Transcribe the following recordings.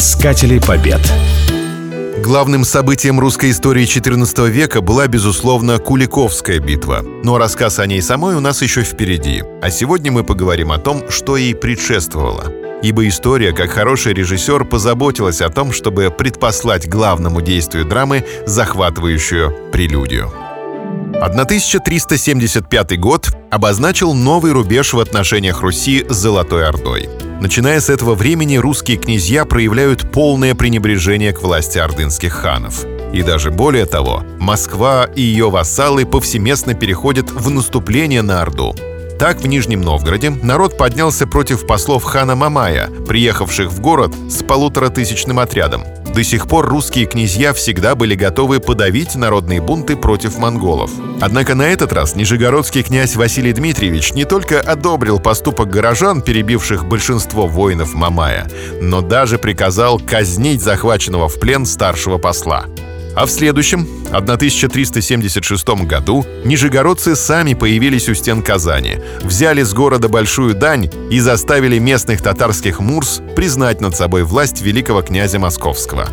Искатели побед. Главным событием русской истории XIV века была, безусловно, Куликовская битва. Но рассказ о ней самой у нас еще впереди. А сегодня мы поговорим о том, что ей предшествовало. Ибо история, как хороший режиссер, позаботилась о том, чтобы предпослать главному действию драмы захватывающую прелюдию. 1375 год обозначил новый рубеж в отношениях Руси с Золотой Ордой. Начиная с этого времени русские князья проявляют полное пренебрежение к власти ордынских ханов. И даже более того, Москва и ее вассалы повсеместно переходят в наступление на Орду. Так, в Нижнем Новгороде народ поднялся против послов хана Мамая, приехавших в город с полуторатысячным отрядом. До сих пор русские князья всегда были готовы подавить народные бунты против монголов. Однако на этот раз нижегородский князь Василий Дмитриевич не только одобрил поступок горожан, перебивших большинство воинов Мамая, но даже приказал казнить захваченного в плен старшего посла. А в следующем, 1376 году, нижегородцы сами появились у стен Казани, взяли с города большую дань и заставили местных татарских мурс признать над собой власть великого князя Московского.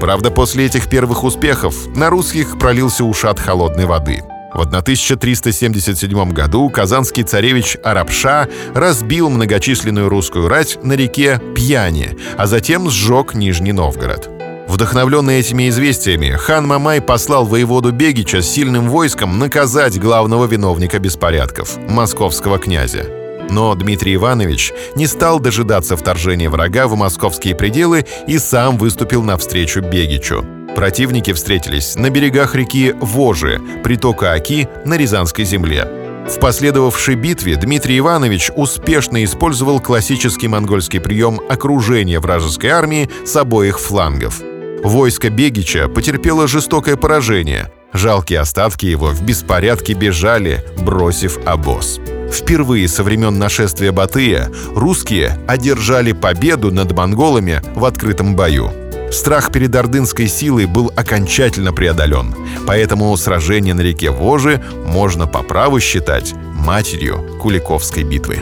Правда, после этих первых успехов на русских пролился ушат холодной воды. В 1377 году казанский царевич Арабша разбил многочисленную русскую рать на реке Пьяне, а затем сжег Нижний Новгород. Вдохновленный этими известиями, хан Мамай послал воеводу Бегича с сильным войском наказать главного виновника беспорядков — московского князя. Но Дмитрий Иванович не стал дожидаться вторжения врага в московские пределы и сам выступил навстречу Бегичу. Противники встретились на берегах реки Вожи, притока Оки на Рязанской земле. В последовавшей битве Дмитрий Иванович успешно использовал классический монгольский прием окружения вражеской армии с обоих флангов — Войско Бегича потерпело жестокое поражение. Жалкие остатки его в беспорядке бежали, бросив обоз. Впервые со времен нашествия Батыя русские одержали победу над монголами в открытом бою. Страх перед ордынской силой был окончательно преодолен, поэтому сражение на реке Вожи можно по праву считать матерью Куликовской битвы.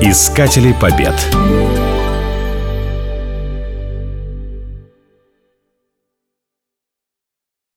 Искатели побед.